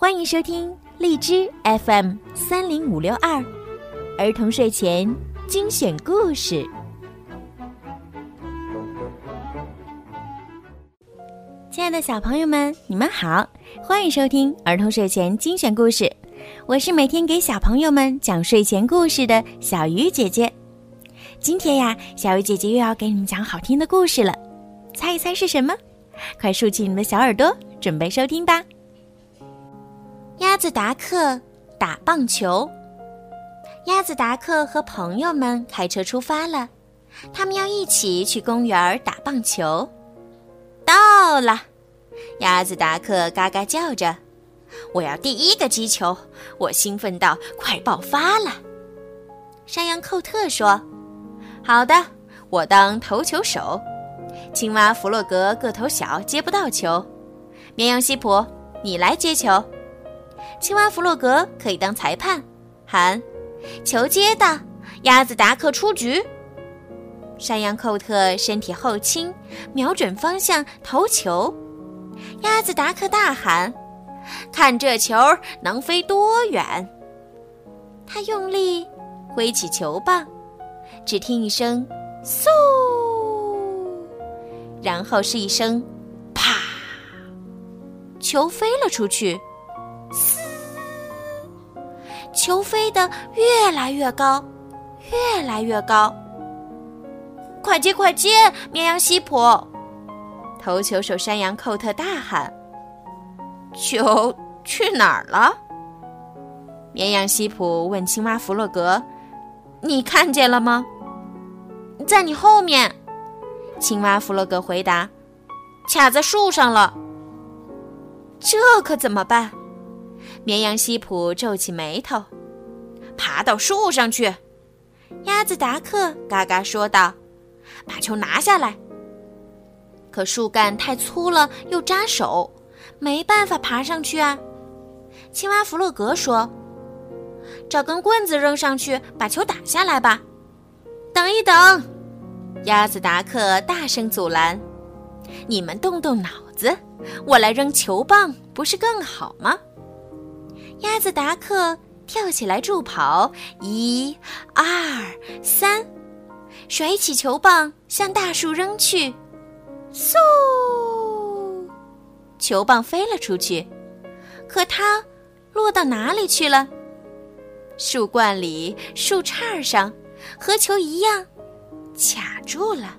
欢迎收听荔枝 FM 三零五六二儿童睡前精选故事。亲爱的小朋友们，你们好，欢迎收听儿童睡前精选故事。我是每天给小朋友们讲睡前故事的小鱼姐姐。今天呀，小鱼姐姐又要给你们讲好听的故事了，猜一猜是什么？快竖起你们的小耳朵，准备收听吧。鸭子达克打棒球。鸭子达克和朋友们开车出发了，他们要一起去公园打棒球。到了，鸭子达克嘎嘎叫着：“我要第一个击球！”我兴奋到快爆发了。山羊寇特说：“好的，我当投球手。”青蛙弗洛格个头小，接不到球。绵羊西普，你来接球。青蛙弗洛格可以当裁判，喊：“球接的，鸭子达克出局。”山羊寇特身体后倾，瞄准方向投球。鸭子达克大喊：“看这球能飞多远！”他用力挥起球棒，只听一声“嗖”。然后是一声“啪”，球飞了出去，嘶，球飞得越来越高，越来越高。快接快接，绵羊西普！投球手山羊寇特大喊：“球去哪儿了？”绵羊西普问青蛙弗洛格：“你看见了吗？”在你后面。青蛙弗洛格回答：“卡在树上了。”这可怎么办？绵羊西普皱起眉头，爬到树上去。鸭子达克嘎嘎说道：“把球拿下来。”可树干太粗了，又扎手，没办法爬上去啊。青蛙弗洛格说：“找根棍子扔上去，把球打下来吧。”等一等。鸭子达克大声阻拦：“你们动动脑子，我来扔球棒不是更好吗？”鸭子达克跳起来助跑，一、二、三，甩起球棒向大树扔去，嗖！球棒飞了出去，可它落到哪里去了？树冠里、树杈上，和球一样。卡住了，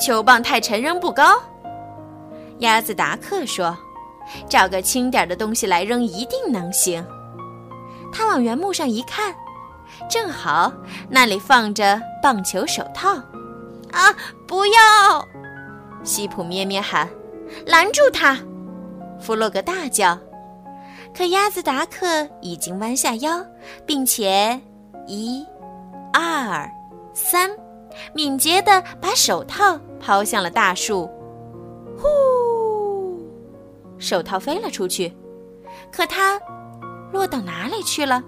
球棒太沉，扔不高。鸭子达克说：“找个轻点的东西来扔，一定能行。”他往原木上一看，正好那里放着棒球手套。啊，不要！西普咩咩喊：“拦住他！”弗洛格大叫。可鸭子达克已经弯下腰，并且一、二。三，敏捷地把手套抛向了大树，呼，手套飞了出去，可它落到哪里去了？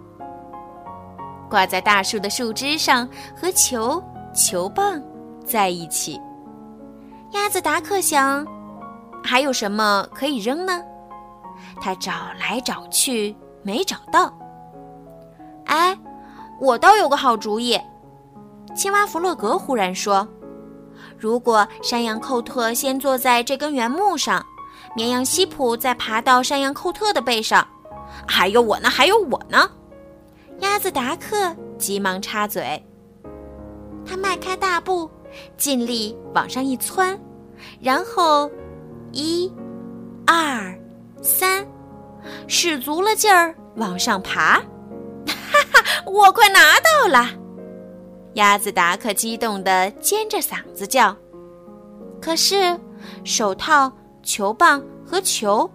挂在大树的树枝上，和球球棒在一起。鸭子达克想，还有什么可以扔呢？他找来找去没找到。哎，我倒有个好主意。青蛙弗洛格忽然说：“如果山羊寇特先坐在这根原木上，绵羊西普再爬到山羊寇特的背上，还有我呢，还有我呢！”鸭子达克急忙插嘴。他迈开大步，尽力往上一窜，然后一、二、三，使足了劲儿往上爬。哈哈，我快拿到了！鸭子达克激动地尖着嗓子叫，可是手套、球棒和球，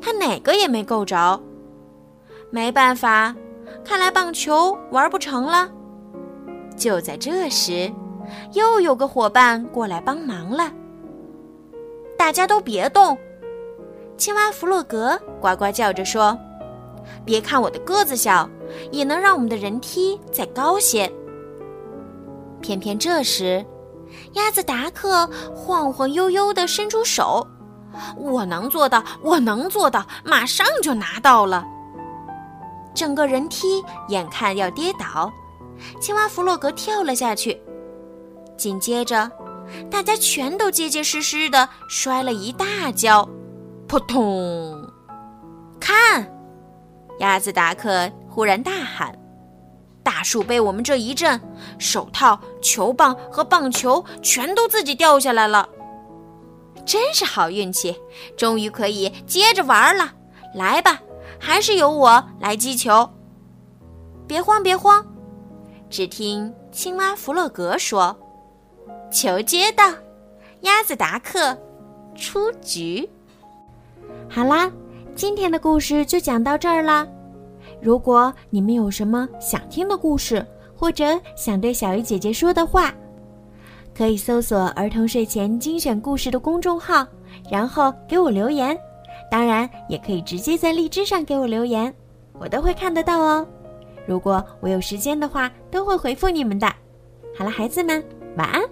他哪个也没够着。没办法，看来棒球玩不成了。就在这时，又有个伙伴过来帮忙了。大家都别动！青蛙弗洛格呱呱叫着说：“别看我的个子小，也能让我们的人梯再高些。”偏偏这时，鸭子达克晃晃悠悠地伸出手，我能做到，我能做到，马上就拿到了。”整个人梯眼看要跌倒，青蛙弗洛格跳了下去。紧接着，大家全都结结实实的摔了一大跤，扑通！看，鸭子达克忽然大喊：“大树被我们这一震，手套、球棒和棒球全都自己掉下来了，真是好运气！终于可以接着玩了。来吧！”还是由我来击球。别慌，别慌！只听青蛙弗洛格说：“球接到，鸭子达克出局。”好啦，今天的故事就讲到这儿啦。如果你们有什么想听的故事，或者想对小鱼姐姐说的话，可以搜索“儿童睡前精选故事”的公众号，然后给我留言。当然，也可以直接在荔枝上给我留言，我都会看得到哦。如果我有时间的话，都会回复你们的。好了，孩子们，晚安。